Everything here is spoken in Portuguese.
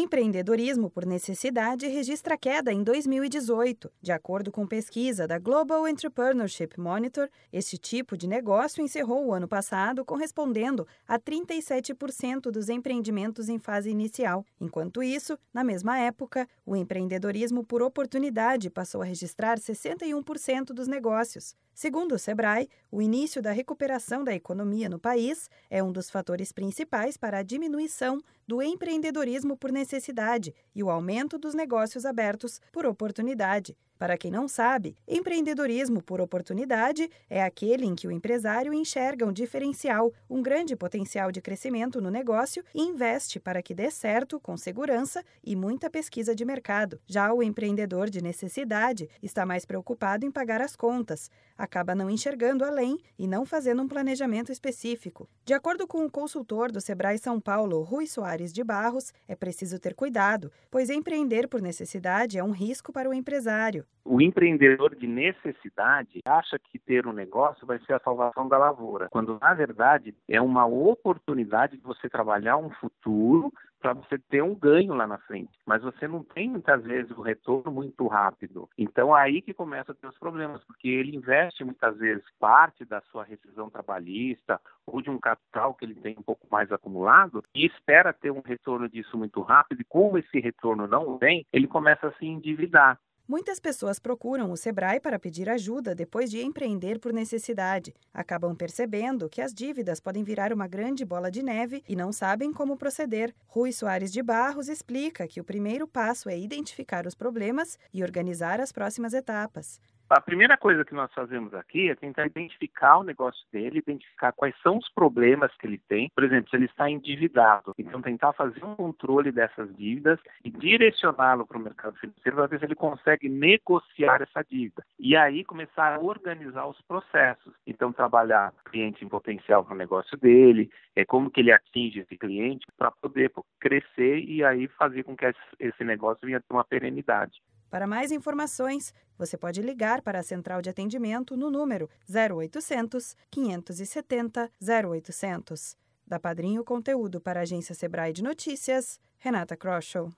Empreendedorismo por necessidade registra queda em 2018. De acordo com pesquisa da Global Entrepreneurship Monitor, este tipo de negócio encerrou o ano passado correspondendo a 37% dos empreendimentos em fase inicial. Enquanto isso, na mesma época, o empreendedorismo por oportunidade passou a registrar 61% dos negócios. Segundo o Sebrae, o início da recuperação da economia no país é um dos fatores principais para a diminuição do empreendedorismo por necessidade e o aumento dos negócios abertos por oportunidade. Para quem não sabe, empreendedorismo por oportunidade é aquele em que o empresário enxerga um diferencial, um grande potencial de crescimento no negócio e investe para que dê certo com segurança e muita pesquisa de mercado. Já o empreendedor de necessidade está mais preocupado em pagar as contas, acaba não enxergando além e não fazendo um planejamento específico. De acordo com o consultor do Sebrae São Paulo, Rui Soares de Barros, é preciso ter cuidado, pois empreender por necessidade é um risco para o empresário. O empreendedor de necessidade acha que ter um negócio vai ser a salvação da lavoura, quando na verdade é uma oportunidade de você trabalhar um futuro para você ter um ganho lá na frente. Mas você não tem muitas vezes o retorno muito rápido. Então aí que começa a ter os problemas, porque ele investe muitas vezes parte da sua rescisão trabalhista ou de um capital que ele tem um pouco mais acumulado e espera ter um retorno disso muito rápido. E como esse retorno não vem, ele começa a se endividar. Muitas pessoas procuram o Sebrae para pedir ajuda depois de empreender por necessidade. Acabam percebendo que as dívidas podem virar uma grande bola de neve e não sabem como proceder. Rui Soares de Barros explica que o primeiro passo é identificar os problemas e organizar as próximas etapas. A primeira coisa que nós fazemos aqui é tentar identificar o negócio dele, identificar quais são os problemas que ele tem. Por exemplo, se ele está endividado, então tentar fazer um controle dessas dívidas e direcioná-lo para o mercado financeiro para ver se ele consegue negociar essa dívida. E aí começar a organizar os processos. Então, trabalhar cliente em potencial para o negócio dele, é como que ele atinge esse cliente para poder crescer e aí fazer com que esse negócio venha ter uma perenidade. Para mais informações, você pode ligar para a central de atendimento no número 0800 570 0800. Da Padrinho Conteúdo para a agência Sebrae de Notícias, Renata Kroschel.